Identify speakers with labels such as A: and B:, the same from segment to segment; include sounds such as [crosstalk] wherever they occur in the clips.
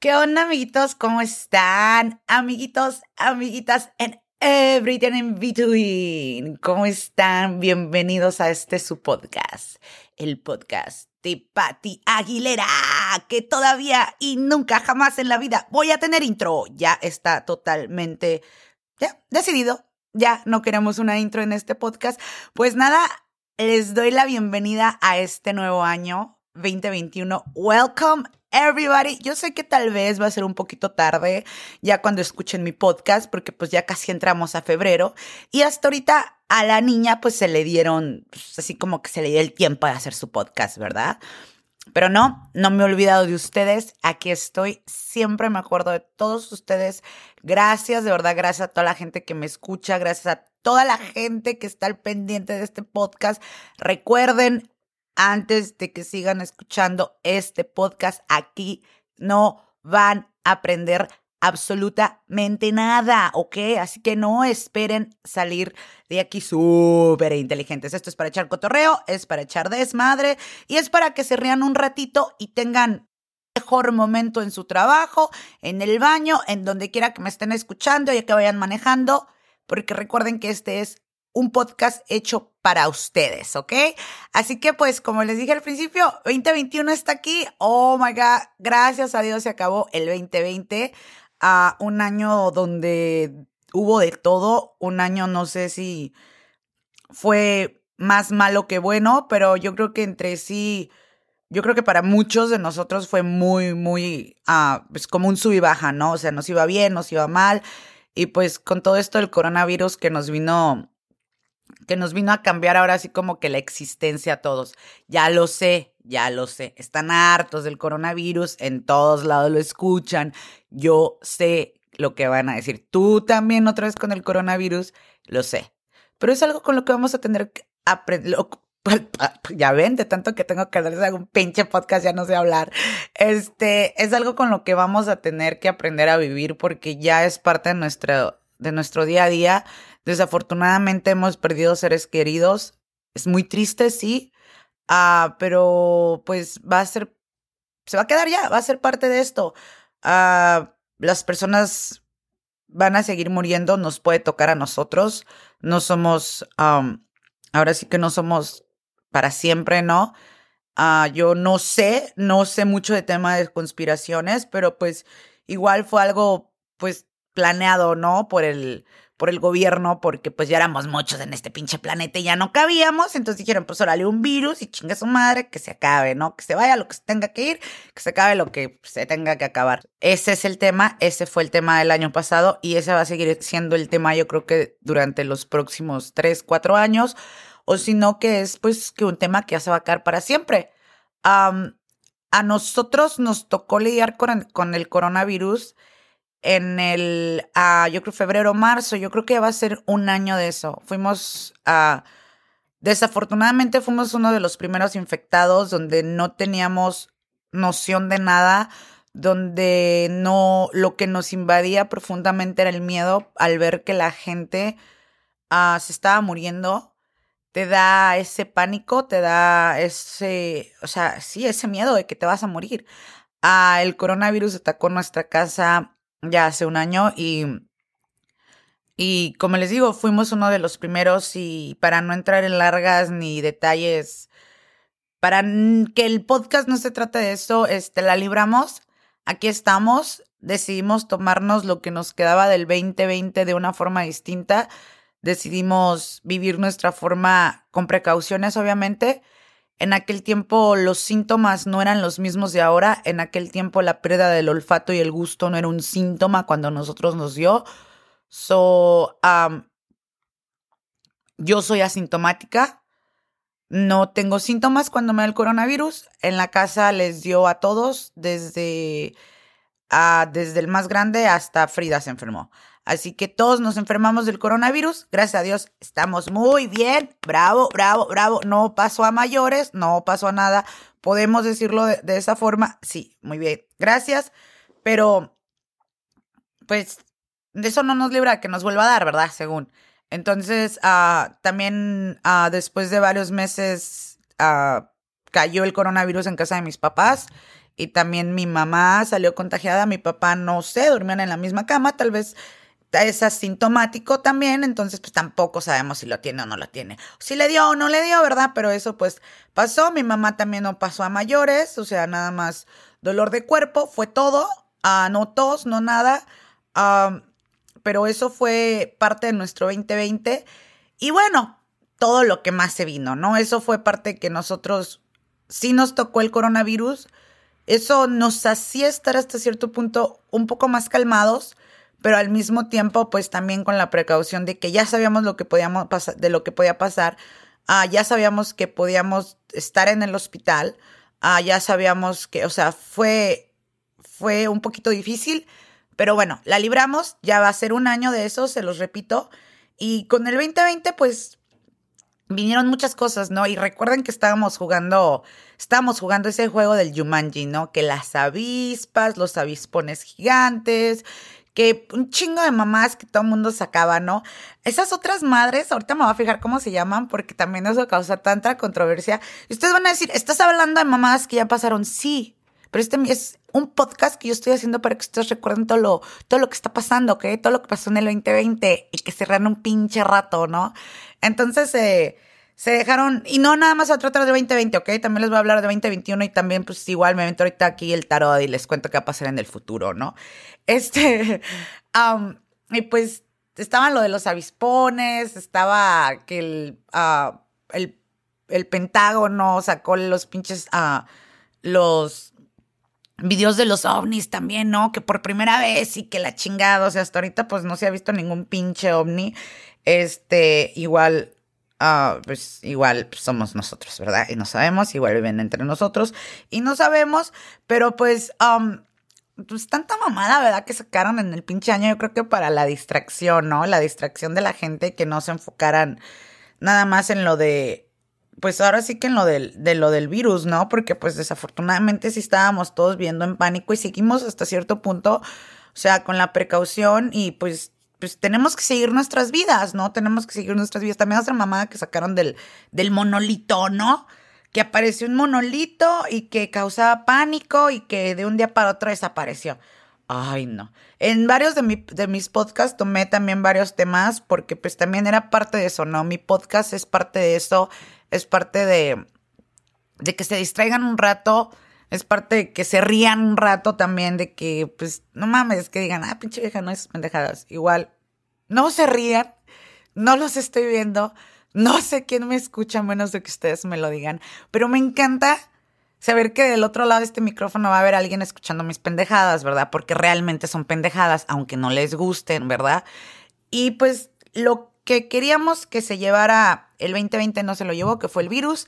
A: ¿Qué onda, amiguitos? ¿Cómo están? Amiguitos, amiguitas, en everything in between. ¿Cómo están? Bienvenidos a este su podcast, el podcast de Patti Aguilera, que todavía y nunca jamás en la vida voy a tener intro. Ya está totalmente ya decidido. Ya no queremos una intro en este podcast. Pues nada, les doy la bienvenida a este nuevo año 2021. Welcome everybody. Yo sé que tal vez va a ser un poquito tarde ya cuando escuchen mi podcast, porque pues ya casi entramos a febrero. Y hasta ahorita a la niña pues se le dieron, pues, así como que se le dio el tiempo de hacer su podcast, ¿verdad? Pero no, no me he olvidado de ustedes. Aquí estoy. Siempre me acuerdo de todos ustedes. Gracias, de verdad, gracias a toda la gente que me escucha. Gracias a toda la gente que está al pendiente de este podcast. Recuerden, antes de que sigan escuchando este podcast, aquí no van a aprender absolutamente nada, ¿ok? Así que no esperen salir de aquí súper inteligentes. Esto es para echar cotorreo, es para echar desmadre y es para que se rían un ratito y tengan mejor momento en su trabajo, en el baño, en donde quiera que me estén escuchando y que vayan manejando, porque recuerden que este es un podcast hecho para ustedes, ¿ok? Así que pues como les dije al principio, 2021 está aquí. Oh my God, gracias a Dios se acabó el 2020 a un año donde hubo de todo, un año no sé si fue más malo que bueno, pero yo creo que entre sí, yo creo que para muchos de nosotros fue muy, muy, ah, pues como un sub y baja, ¿no? O sea, nos iba bien, nos iba mal, y pues con todo esto del coronavirus que nos vino, que nos vino a cambiar ahora así como que la existencia a todos. Ya lo sé, ya lo sé, están hartos del coronavirus, en todos lados lo escuchan, yo sé lo que van a decir. Tú también otra vez con el coronavirus, lo sé. Pero es algo con lo que vamos a tener que aprender. Ya ven, de tanto que tengo que hablarles algún pinche podcast, ya no sé hablar. Este es algo con lo que vamos a tener que aprender a vivir porque ya es parte de de nuestro día a día. Desafortunadamente hemos perdido seres queridos. Es muy triste, sí, Ah, pero pues va a ser, se va a quedar ya, va a ser parte de esto. Ah, las personas van a seguir muriendo, nos puede tocar a nosotros. No somos, ahora sí que no somos para siempre, ¿no? Ah, yo no sé, no sé mucho de tema de conspiraciones, pero pues igual fue algo pues planeado, ¿no? Por el, por el gobierno, porque pues ya éramos muchos en este pinche planeta y ya no cabíamos. Entonces dijeron, pues órale, un virus y chinga su madre, que se acabe, ¿no? Que se vaya lo que se tenga que ir, que se acabe lo que se tenga que acabar. Ese es el tema, ese fue el tema del año pasado y ese va a seguir siendo el tema, yo creo que durante los próximos tres, cuatro años, o si no, que es pues que un tema que ya se va a quedar para siempre. a nosotros nos tocó lidiar con, con el coronavirus en el, uh, yo creo febrero, marzo, yo creo que va a ser un año de eso. Fuimos, uh, desafortunadamente fuimos uno de los primeros infectados donde no teníamos noción de nada, donde no, lo que nos invadía profundamente era el miedo al ver que la gente uh, se estaba muriendo. Te da ese pánico, te da ese, o sea, sí, ese miedo de que te vas a morir. Ah, el coronavirus atacó nuestra casa ya hace un año y, y como les digo, fuimos uno de los primeros y para no entrar en largas ni detalles, para que el podcast no se trate de eso, este, la libramos, aquí estamos, decidimos tomarnos lo que nos quedaba del 2020 de una forma distinta, decidimos vivir nuestra forma con precauciones, obviamente, en aquel tiempo los síntomas no eran los mismos de ahora. En aquel tiempo la pérdida del olfato y el gusto no era un síntoma cuando nosotros nos dio. So, yo soy asintomática. No tengo síntomas cuando me da el coronavirus. En la casa les dio a todos, desde, uh, desde el más grande hasta Frida se enfermó. Así que todos nos enfermamos del coronavirus. Gracias a Dios estamos muy bien. Bravo, bravo, bravo. No pasó a mayores, no pasó a nada. Podemos decirlo de, esa forma. Sí, muy bien. Gracias. Pero, pues, de eso no nos libra que nos vuelva a dar, ¿verdad? Según. Entonces, uh, también uh, después de varios meses uh, cayó el coronavirus en casa de mis papás y también mi mamá salió contagiada, mi papá no sé, dormían en la misma cama, tal vez es asintomático también, entonces pues tampoco sabemos si lo tiene o no lo tiene. Si le dio o no le dio, ¿verdad? Pero eso pues pasó, mi mamá también no pasó a mayores, o sea, nada más dolor de cuerpo, fue todo, uh, no tos, no nada, pero eso fue parte de nuestro 2020 y bueno, todo lo que más se vino, ¿no? Eso fue parte que nosotros sí nos tocó el coronavirus, eso nos hacía estar hasta cierto punto un poco más calmados, pero al mismo tiempo, pues también con la precaución de que ya sabíamos lo que podíamos pasar, de lo que podía pasar, ah, ya sabíamos que podíamos estar en el hospital, ah, ya sabíamos que, o sea, fue, fue un poquito difícil, pero bueno, la libramos, ya va a ser un año de eso, se los repito, y con el 2020, pues vinieron muchas cosas, ¿no? Y recuerden que estábamos jugando, estábamos jugando ese juego del Jumanji, ¿no? Que las avispas, los avispones gigantes, que un chingo de mamás que todo el mundo sacaba, ¿no? Esas otras madres, ahorita me voy a fijar cómo se llaman, porque también eso causa tanta controversia. Y ustedes van a decir, ¿estás hablando de mamás que ya pasaron? Sí, pero este es un podcast que yo estoy haciendo para que ustedes recuerden todo lo, todo lo que está pasando, ¿ok? Todo lo que pasó en el 2020 y que cerraron un pinche rato, ¿no? Entonces, eh, se dejaron, y no nada más a tratar de 2020, ¿ok? También les voy a hablar de 2021 y también, pues igual me meto ahorita aquí el tarot y les cuento qué va a pasar en el futuro, ¿no? Este, [laughs] y pues estaban lo de los avispones, estaba que el, uh, el, el, Pentágono sacó los pinches, uh, los videos de los ovnis también, ¿no? Que por primera vez y que la chingada, o sea, hasta ahorita pues no se ha visto ningún pinche ovni. Este, igual Ah, pues igual somos nosotros, ¿verdad? Y no sabemos, igual viven entre nosotros y no sabemos, pero pues, um, pues tanta mamada, ¿verdad? Que sacaron en el pinche año, yo creo que para la distracción, ¿no? La distracción de la gente, que no se enfocaran nada más en lo de, pues ahora sí que en lo del, de lo del virus, ¿no? Porque pues desafortunadamente sí estábamos todos viendo en pánico y seguimos hasta cierto punto, o sea, con la precaución y pues pues tenemos que seguir nuestras vidas, ¿no? Tenemos que seguir nuestras vidas. También otra mamada que sacaron del, del monolito, ¿no? Que apareció un monolito y que causaba pánico y que de un día para otro desapareció. Ay, no. En varios de, de mis podcasts tomé también varios temas porque pues también era parte de eso, ¿no? Mi podcast es parte de eso, es parte de, de que se distraigan un rato, es parte de que se rían un rato también, de que, pues, no mames, que digan, ah, pinche vieja, no es pendejadas. Igual, no se rían, no los estoy viendo, no sé quién me escucha, menos de que ustedes me lo digan, pero me encanta saber que del otro lado de este micrófono va a haber alguien escuchando mis pendejadas, ¿verdad? Porque realmente son pendejadas, aunque no les gusten, ¿verdad? Y pues lo que queríamos que se llevara el 2020 no se lo llevó, que fue el virus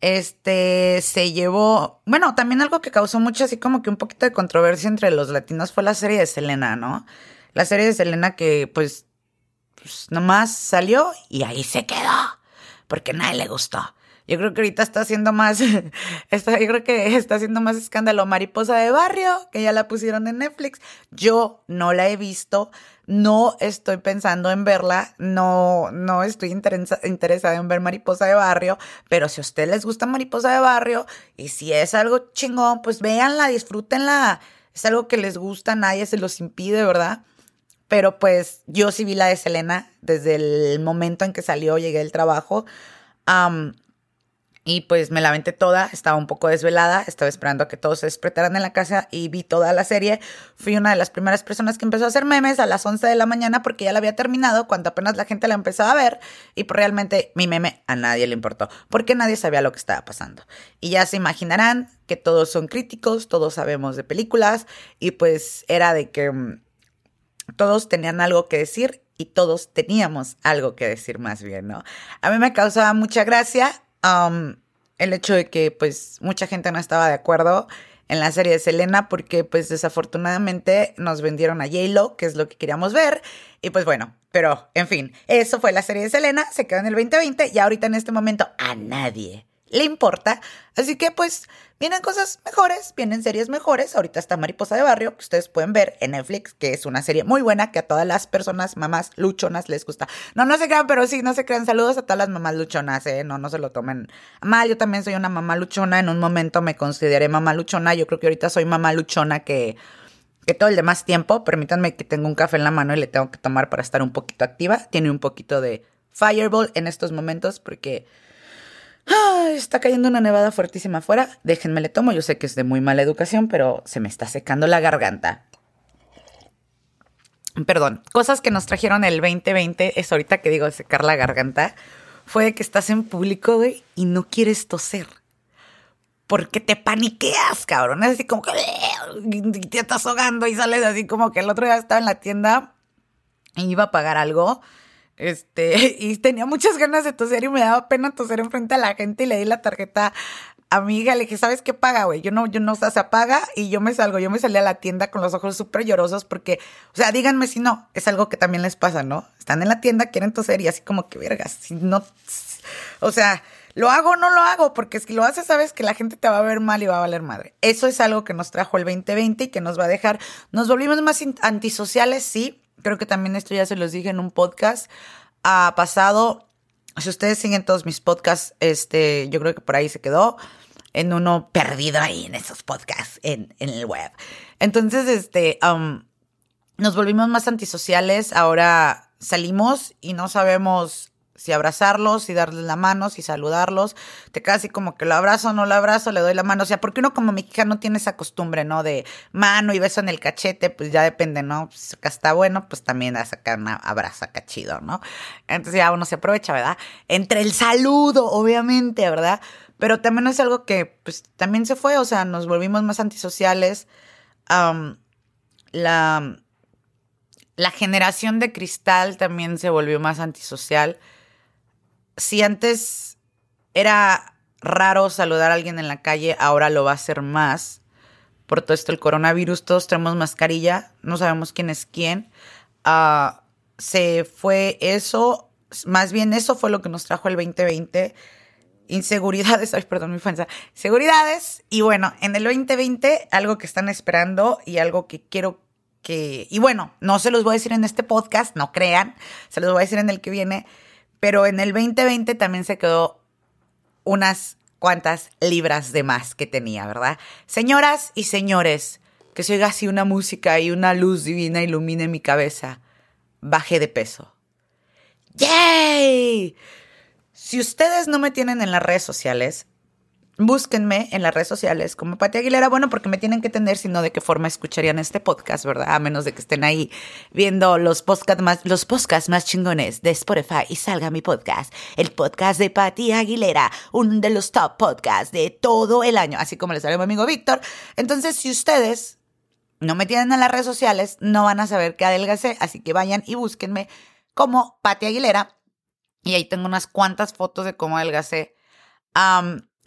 A: este se llevó, bueno, también algo que causó mucho así como que un poquito de controversia entre los latinos fue la serie de Selena, ¿no? La serie de Selena que pues, pues nomás salió y ahí se quedó, porque nadie le gustó. Yo creo que ahorita está haciendo más, [laughs] está, yo creo que está haciendo más escándalo Mariposa de Barrio, que ya la pusieron en Netflix. Yo no la he visto, no estoy pensando en verla, no, no estoy interesada en ver Mariposa de Barrio, pero si a ustedes les gusta Mariposa de Barrio y si es algo chingón, pues véanla, disfrútenla. Es algo que les gusta, nadie se los impide, ¿verdad? Pero pues yo sí vi la de Selena desde el momento en que salió, llegué del trabajo. Y pues me la aventé toda, estaba un poco desvelada, estaba esperando a que todos se despertaran en la casa y vi toda la serie. Fui una de las primeras personas que empezó a hacer memes a las 11 de la mañana porque ya la había terminado cuando apenas la gente la empezaba a ver y pues realmente mi meme a nadie le importó porque nadie sabía lo que estaba pasando. Y ya se imaginarán que todos son críticos, todos sabemos de películas y pues era de que mm, todos tenían algo que decir y todos teníamos algo que decir más bien, ¿no? A mí me causaba mucha gracia el hecho de que pues mucha gente no estaba de acuerdo en la serie de Selena porque pues desafortunadamente nos vendieron a J-Lo, que es lo que queríamos ver, y pues bueno, pero en fin, eso fue la serie de Selena, se quedó en el 2020 y ahorita en este momento a nadie le importa. Así que pues vienen cosas mejores, vienen series mejores. Ahorita está Mariposa de Barrio, que ustedes pueden ver en Netflix, que es una serie muy buena, que a todas las personas, mamás luchonas, les gusta. No, no se crean, pero sí, no se crean. Saludos a todas las mamás luchonas, ¿eh? No, no se lo tomen mal. Yo también soy una mamá luchona. En un momento me consideré mamá luchona. Yo creo que ahorita soy mamá luchona que que todo el demás tiempo, permítanme que tengo un café en la mano y le tengo que tomar para estar un poquito activa. Tiene un poquito de Fireball en estos momentos porque está cayendo una nevada fuertísima afuera. Déjenme le tomo, yo sé que es de muy mala educación, pero se me está secando la garganta. Perdón, cosas que nos trajeron el 2020 es ahorita que digo secar la garganta, fue que estás en público, y no quieres toser porque te paniqueas, cabrón. Es así como que te estás ahogando y sales así como que el otro día estaba en la tienda y iba a pagar algo. Este, [laughs] y tenía muchas ganas de toser y me daba pena toser enfrente a la gente y le di la tarjeta a mi hija. Le dije, ¿sabes qué paga, güey? Yo no, yo no, o se apaga y yo me salgo. Yo me salí a la tienda con los ojos súper llorosos porque, o sea, díganme si no, es algo que también les pasa, ¿no? Están en la tienda, quieren toser y así como que, vergas, si no, o sea, ¿Lo hago o no lo hago? Porque si lo haces, sabes que la gente te va a ver mal y va a valer madre. Eso es algo que nos trajo el 2020 y que nos va a dejar. Nos volvimos más antisociales, sí. Creo que también esto ya se los dije en un podcast ha pasado. Si ustedes siguen todos mis podcasts, este, yo creo que por ahí se quedó en uno perdido ahí en esos podcasts en, en el web. Entonces, este, um, nos volvimos más antisociales. Ahora salimos y no sabemos si abrazarlos, si darles la mano, si saludarlos, te quedas así como que lo abrazo, no lo abrazo, le doy la mano, o sea, porque uno como mexicano tiene esa costumbre, ¿no? De mano y beso en el cachete, pues ya depende, ¿no? Si acá está bueno, pues también a sacar una abrazo acá chido, ¿no? Entonces ya uno se aprovecha, ¿verdad? Entre el saludo, obviamente, ¿verdad? Pero también es algo que, pues, también se fue, o sea, nos volvimos más antisociales. la, la generación de cristal también se volvió más antisocial si antes era raro saludar a alguien en la calle, ahora lo va a ser más. Por todo esto, el coronavirus, todos tenemos mascarilla, no sabemos quién es quién. Ah, se fue eso, más bien eso fue lo que nos trajo el 2020. Inseguridades, [laughs] ay, perdón, mi fanza. Seguridades. Y bueno, en el 2020, algo que están esperando y algo que quiero que. Y bueno, no se los voy a decir en este podcast, no crean, se los voy a decir en el que viene pero en el 2020 también se quedó unas cuantas libras de más que tenía, ¿verdad? Señoras y señores, que se oiga así una música y una luz divina ilumine mi cabeza. Bajé de peso. ¡Yay! Si ustedes no me tienen en las redes sociales, búsquenme en las redes sociales como Pati Aguilera, bueno, porque me tienen que entender, sino de qué forma escucharían este podcast, ¿verdad? A menos de que estén ahí viendo los podcasts más, los más chingones de Spotify y salga mi podcast, el podcast de Pati Aguilera, uno de los top podcasts de todo el año, así como le sale mi amigo Víctor. Entonces, si ustedes no me tienen en las redes sociales, no van a saber qué adelgacé, así que vayan y búsquenme como Pati Aguilera. Y ahí tengo unas cuantas fotos de cómo adelgacé.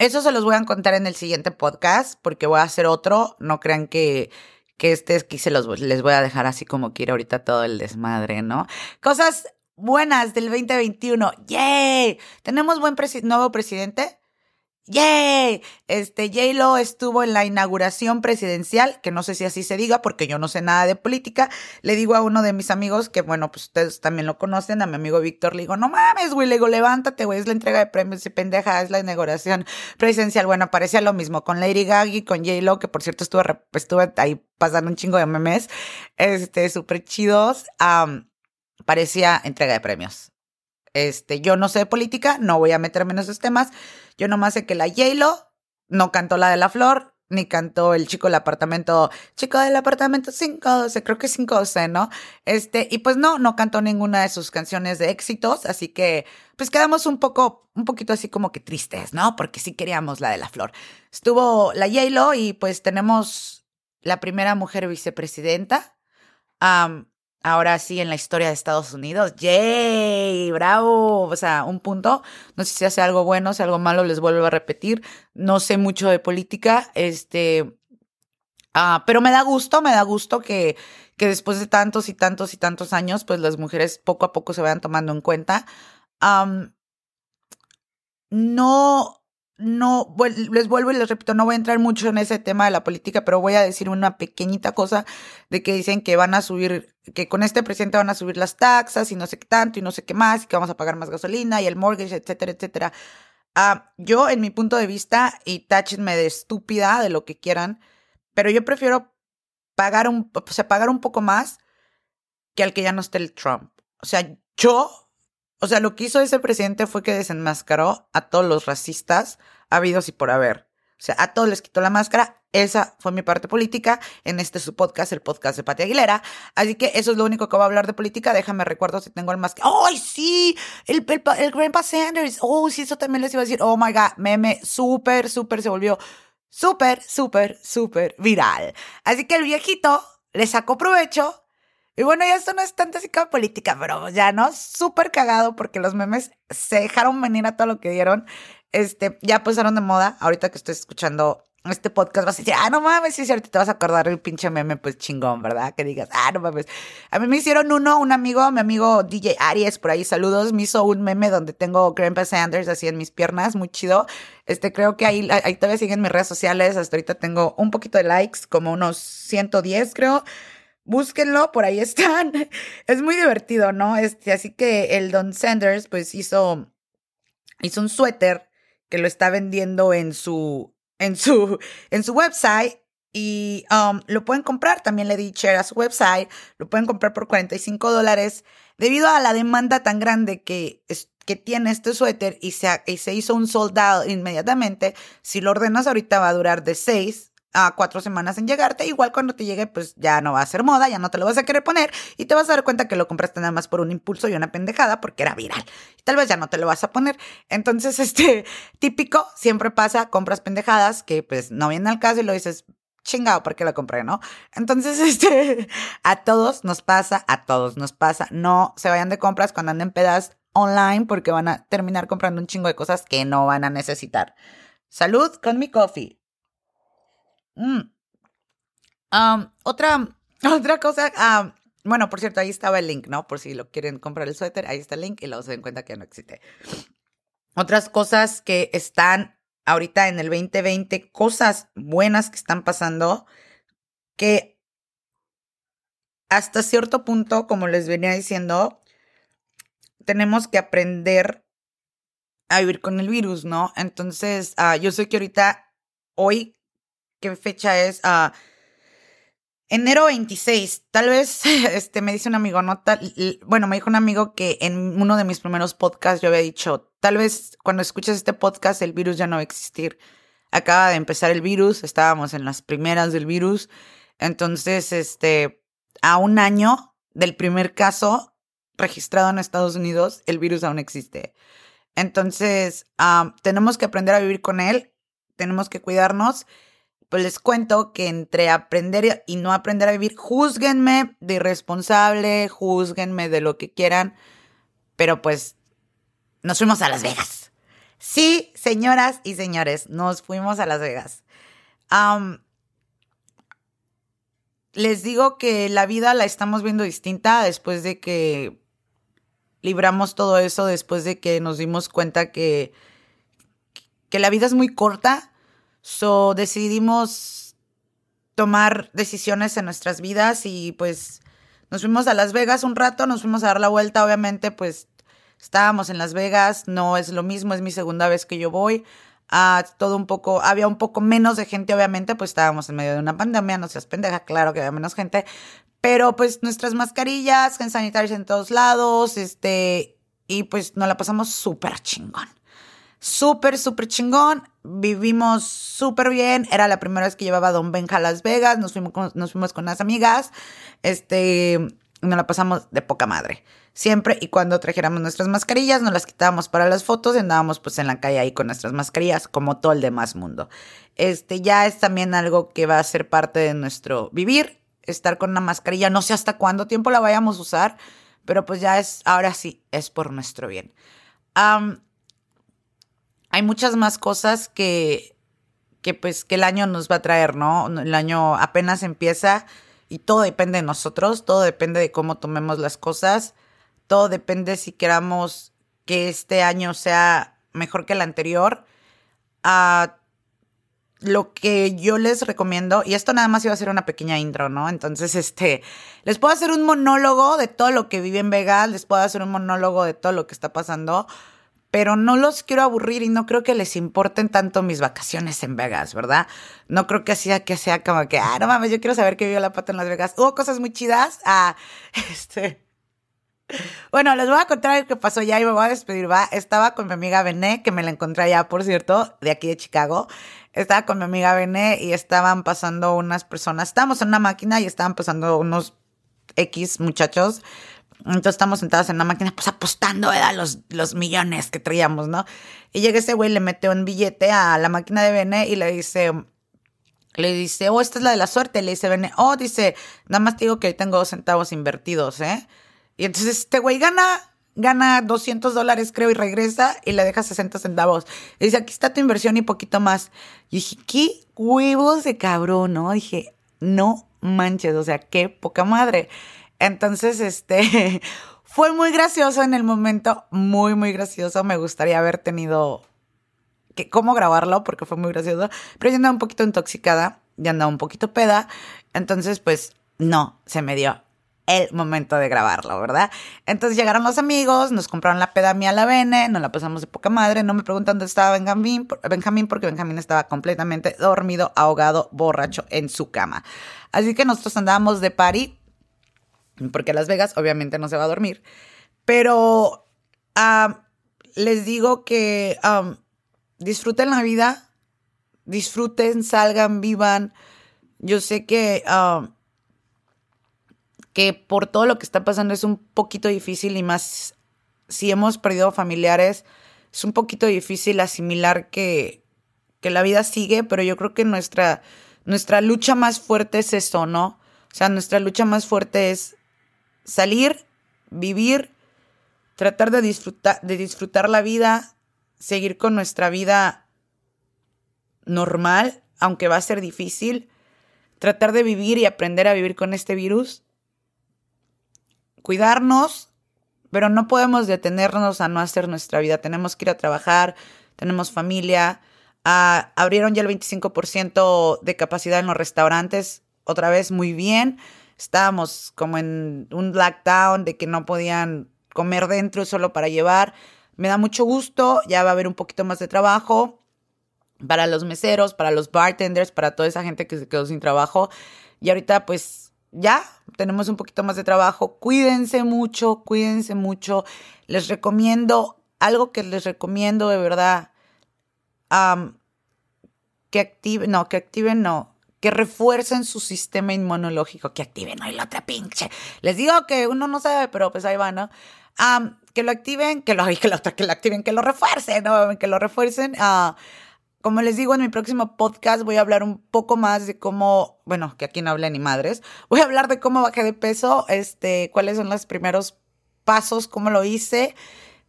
A: Eso se los voy a contar en el siguiente podcast porque voy a hacer otro. No crean que, que este aquí se los les voy a dejar así como quiero ahorita todo el desmadre, ¿no? Cosas buenas del 2021. ¡Yay! Tenemos buen nuevo presidente. ¡Yay! Este, J-Lo estuvo en la inauguración presidencial, que no sé si así se diga porque yo no sé nada de política. Le digo a uno de mis amigos, que bueno, pues ustedes también lo conocen, a mi amigo Víctor, le digo, no mames, güey, le digo, levántate, güey, es la entrega de premios y pendeja, es la inauguración presidencial. Bueno, parecía lo mismo con Lady Gaga y con J-Lo, que por cierto estuve, estuve ahí pasando un chingo de memes, este, súper chidos. parecía entrega de premios. Este, yo no sé de política, no voy a meterme en esos temas. Yo nomás sé que la J-Lo no cantó la de la flor, ni cantó el chico del apartamento, chico del apartamento 512, creo que 512, ¿no? Este, y pues no, no cantó ninguna de sus canciones de éxitos, así que pues quedamos un poco, un poquito así como que tristes, ¿no? Porque sí queríamos la de la flor. Estuvo la J-Lo y pues tenemos la primera mujer vicepresidenta ahora sí en la historia de Estados Unidos. ¡Yay! ¡Bravo! O sea, un punto. No sé si hace algo bueno, si algo malo, les vuelvo a repetir. No sé mucho de política, este. Ah, pero me da gusto, me da gusto que, que después de tantos y tantos y tantos años, pues las mujeres poco a poco se vayan tomando en cuenta. no, no, les vuelvo y les repito, no voy a entrar mucho en ese tema de la política, pero voy a decir una pequeñita cosa de que dicen que van a subir, que con este presidente van a subir las taxas y no sé qué tanto y no sé qué más, y que vamos a pagar más gasolina y el mortgage, etcétera, etcétera. Ah, yo, en mi punto de vista, y táchenme de estúpida, de lo que quieran, pero yo prefiero pagar un, o sea, pagar un poco más que al que ya no esté el Trump. O sea, yo o sea, lo que hizo ese presidente fue que desenmascaró a todos los racistas habidos y por haber. O sea, a todos les quitó la máscara. Esa fue mi parte política en este su podcast, el podcast de Pati Aguilera. Así que eso es lo único que voy a hablar de política. Déjame recuerdo si tengo el más que. ¡Ay, sí! El, el, el Grandpa Sanders. Oh, sí, eso también les iba a decir. Oh my God, meme súper, súper se volvió súper, súper, súper viral. Así que el viejito le sacó provecho y bueno, ya esto no es tanta como política, pero ya no, súper cagado porque los memes se dejaron venir a todo lo que dieron. Este, ya pasaron de moda. Ahorita que estoy escuchando este podcast vas a decir, ah, no mames, sí, ahorita te vas a acordar el pinche meme, pues chingón, ¿verdad? Que digas, ah, no mames. A mí me hicieron uno, un amigo, mi amigo DJ Aries, por ahí, saludos, me hizo un meme donde tengo Grandpa Sanders así en mis piernas, muy chido. Este, creo que ahí, ahí todavía siguen mis redes sociales, hasta ahorita tengo un poquito de likes, como unos 110, creo búsquenlo, por ahí están. [laughs] Es muy divertido, ¿no? Este, así que el Don Sanders, pues hizo, hizo un suéter que lo está vendiendo en su, en su, [laughs] en su website y um, lo pueden comprar. También le di share a su website. Lo pueden comprar por 45 dólares debido a la demanda tan grande que, que tiene este suéter y se, y se hizo un soldado inmediatamente. Si lo ordenas ahorita va a durar de 6 a cuatro semanas en llegarte. Igual cuando te llegue, pues ya no va a ser moda, ya no te lo vas a querer poner y te vas a dar cuenta que lo compraste nada más por un impulso y una pendejada porque era viral. Y tal vez ya no te lo vas a poner. Entonces, [laughs] este típico, siempre pasa, compras pendejadas que pues no vienen al caso y lo dices, chingado, ¿por qué lo compré, no? Entonces, [laughs] este, a todos nos pasa, a todos nos pasa. No se vayan de compras cuando anden pedas online porque van a terminar comprando un chingo de cosas que no van a necesitar. Salud con mi coffee. Mm. otra, [laughs] otra cosa, bueno, por cierto, ahí estaba el link, ¿no? Por si lo quieren comprar el suéter, ahí está el link y luego se den cuenta que no existe. Otras cosas que están ahorita en el 2020, cosas buenas que están pasando, que hasta cierto punto, como les venía diciendo, tenemos que aprender a vivir con el virus, ¿no? Entonces, ah, yo sé que ahorita, hoy qué fecha es. Ah, enero 26. Tal vez, [laughs] este, me dice un amigo, no tal, bueno, me dijo un amigo que en uno de mis primeros podcasts yo había dicho, tal vez cuando escuches este podcast el virus ya no va a existir. Acaba de empezar el virus, estábamos en las primeras del virus. Entonces, este, a un año del primer caso registrado en Estados Unidos, el virus aún existe. Entonces, ah, tenemos que aprender a vivir con él, tenemos que cuidarnos pues les cuento que entre aprender y no aprender a vivir, juzguenme de irresponsable, juzguenme de lo que quieran, pero pues nos fuimos a Las Vegas. Sí, señoras y señores, nos fuimos a Las Vegas. les digo que la vida la estamos viendo distinta después de que libramos todo eso, después de que nos dimos cuenta que, que la vida es muy corta So decidimos tomar decisiones en nuestras vidas y pues nos fuimos a Las Vegas un rato, nos fuimos a dar la vuelta, obviamente pues estábamos en Las Vegas, no es lo mismo, es mi segunda vez que yo voy. a todo un poco, había un poco menos de gente, obviamente, pues estábamos en medio de una pandemia, no seas pendeja, claro que había menos gente, pero pues nuestras mascarillas, en sanitarios en todos lados, este, y pues nos la pasamos súper chingón súper, súper chingón. Vivimos súper bien. Era la primera vez que llevaba a Don Benja a Las Vegas. Nos fuimos, con, nos fuimos con unas amigas. Este, nos la pasamos de poca madre. Siempre y cuando trajéramos nuestras mascarillas, nos las quitábamos para las fotos y andábamos pues en la calle ahí con nuestras mascarillas, como todo el demás mundo. Este ya es también algo que va a ser parte de nuestro vivir, estar con una mascarilla. No sé hasta cuánto tiempo la vayamos a usar, pero pues ya es, ahora sí, es por nuestro bien hay muchas más cosas que, que pues que el año nos va a traer, ¿no? El año apenas empieza y todo depende de nosotros, todo depende de cómo tomemos las cosas, todo depende si queramos que este año sea mejor que el anterior a lo que yo les recomiendo, y esto nada más iba a ser una pequeña intro, ¿no? Entonces, este, les puedo hacer un monólogo de todo lo que vive en Vegas, les puedo hacer un monólogo de todo lo que está pasando, pero no los quiero aburrir y no creo que les importen tanto mis vacaciones en Vegas, ¿verdad? No creo que sea que sea como que, ah, no mames, yo quiero saber qué vivió la pata en Las Vegas. Hubo cosas muy chidas. Ah, [laughs] este. Bueno, les voy a contar lo que pasó ya y me voy a despedir, va. Estaba con mi amiga Bené, que me la encontré allá, por cierto, de aquí de Chicago. Estaba con mi amiga Bené y estaban pasando unas personas. Estábamos en una máquina y estaban pasando unos X muchachos. Entonces estamos sentados en una máquina, pues apostando. Los, los millones que traíamos, ¿no? Y llega ese güey, le mete un billete a la máquina de Bené y le dice, le dice, oh, esta es la de la suerte. Le dice Bené, oh, dice, nada más te digo que hoy tengo dos centavos invertidos, ¿eh? Y entonces este güey gana, gana 200 dólares creo y regresa y le deja 60 centavos. Y dice, aquí está tu inversión y poquito más. Y dije, qué huevos de cabrón, ¿no? Dije, no manches, o sea, qué poca madre. Entonces, este, [laughs] fue muy gracioso en el momento, muy, muy gracioso. Me gustaría haber tenido que, cómo grabarlo porque fue muy gracioso. Pero yo andaba un poquito intoxicada, ya andaba un poquito peda. Entonces, pues, no, se me dio el momento de grabarlo, ¿verdad? Entonces llegaron los amigos, nos compraron la peda mía a la Bene, nos la pasamos de poca madre, no me preguntan dónde estaba Benjamín, porque Benjamín estaba completamente dormido, ahogado, borracho en su cama. Así que nosotros andábamos de party, porque Las Vegas obviamente no se va a dormir, pero les digo que disfruten la vida, disfruten, salgan, vivan. Yo sé que que por todo lo que está pasando es un poquito difícil y más si hemos perdido familiares, es un poquito difícil asimilar que, que la vida sigue, pero yo creo que nuestra, nuestra lucha más fuerte es eso, ¿no? O sea, nuestra lucha más fuerte es salir, vivir, tratar de disfrutar, de disfrutar la vida, seguir con nuestra vida normal, aunque va a ser difícil, tratar de vivir y aprender a vivir con este virus cuidarnos, pero no podemos detenernos a no hacer nuestra vida. Tenemos que ir a trabajar, tenemos familia. Abrieron ya el 25% de capacidad en los restaurantes, otra vez muy bien. Estábamos como en un lockdown de que no podían comer dentro solo para llevar. Me da mucho gusto, ya va a haber un poquito más de trabajo para los meseros, para los bartenders, para toda esa gente que se quedó sin trabajo. Y ahorita pues ya tenemos un poquito más de trabajo. Cuídense mucho, cuídense mucho. Les recomiendo, algo que les recomiendo de verdad, que activen, no, que activen, no, que refuercen su sistema inmunológico, que activen, hay la otra pinche. Les digo que uno no sabe, pero pues ahí va, ¿no? que lo activen, que lo, [laughs] que lo, que lo activen, que lo refuercen, ¿no? Que lo refuercen. Uh, como les digo, en mi próximo podcast voy a hablar un poco más de cómo, bueno, que aquí no habla ni madres, voy a hablar de cómo bajé de peso, este, cuáles son los primeros pasos, cómo lo hice,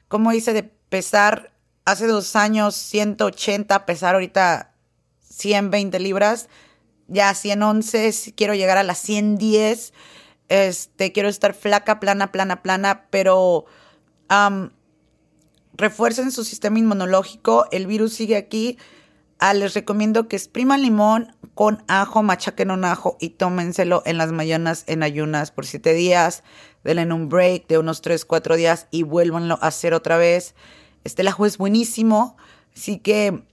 A: cómo hice de pesar hace dos años 180, pesar ahorita 120 libras, ya 111, quiero llegar a las 110, este, quiero estar flaca, plana, plana, plana, pero refuercen su sistema inmunológico, el virus sigue aquí, Ah, les recomiendo que expriman limón con ajo, machaquen un ajo y tómenselo en las mañanas en ayunas por siete días. Denle un break de unos 3, 4 días y vuélvanlo a hacer otra vez. Este ajo es buenísimo, así que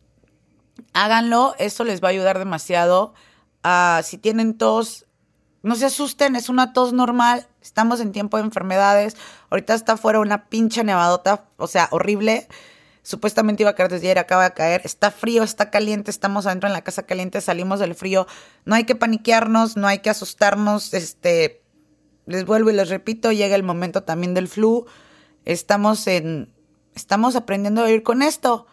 A: háganlo, eso les va a ayudar demasiado. Si tienen tos, no se asusten, es una tos normal. Estamos en tiempo de enfermedades. Ahorita está fuera una pinche nevadota, o sea, horrible. Supuestamente iba a caer desde ayer, acaba de caer. Está frío, está caliente, estamos adentro en la casa caliente, salimos del frío. No hay que paniquearnos, no hay que asustarnos. Este, les vuelvo y les repito, llega el momento también del flu. Estamos en, estamos aprendiendo a vivir con esto.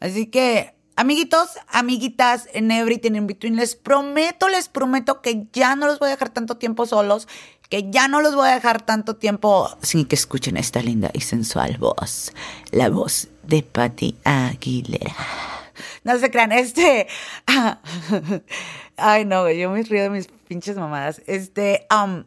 A: Así que, amiguitos, amiguitas, en Everything in Between, les prometo, les prometo que ya no los voy a dejar tanto tiempo solos, que ya no los voy a dejar tanto tiempo sin que escuchen esta linda y sensual voz, la voz de Patty Aguilera. No se crean, este. [laughs] ay, no, yo me río de mis pinches mamadas. Este, um,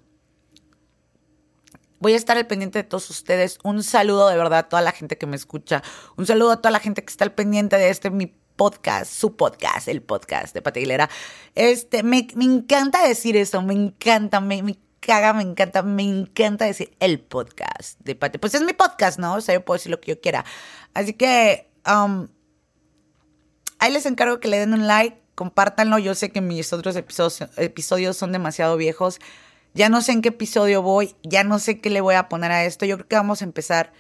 A: voy a estar al pendiente de todos ustedes. Un saludo de verdad a toda la gente que me escucha. Un saludo a toda la gente que está al pendiente de este mi podcast, su podcast, el podcast de Pati Aguilera. Este, me, me encanta decir eso, me encanta, me, caga, me encanta, me encanta decir el podcast de Pati. Pues es mi podcast, ¿no? O sea, yo puedo decir lo que yo quiera. Así que, um, ahí les encargo que le den un like, compártanlo. Yo sé que mis otros episodios, episodios son demasiado viejos. Ya no sé en qué episodio voy, ya no sé qué le voy a poner a esto. Yo creo que vamos a empezar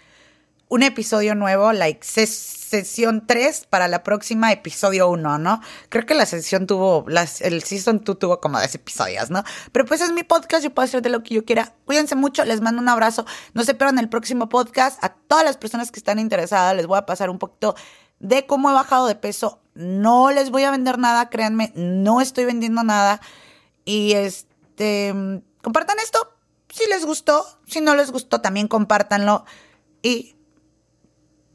A: un episodio nuevo, like sesión 3 para la próxima episodio 1, ¿no? Creo que la sesión tuvo, el season 2 tuvo como 10 episodios, ¿no? Pero pues es mi podcast, yo puedo hacer de lo que yo quiera. Cuídense mucho, les mando un abrazo. No se pierdan el próximo podcast. A todas las personas que están interesadas les voy a pasar un poquito de cómo he bajado de peso. No les voy a vender nada, créanme, no estoy vendiendo nada. Y este, compartan esto si les gustó, si no les gustó también compártanlo. Y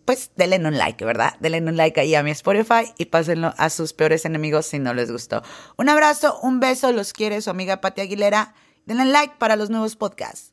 A: pues denle un like, ¿verdad? Denle un like ahí a mi Spotify y pásenlo a sus peores enemigos si no les gustó. Un abrazo, un beso, los quiere su amiga Pati Aguilera. Denle like para los nuevos podcasts.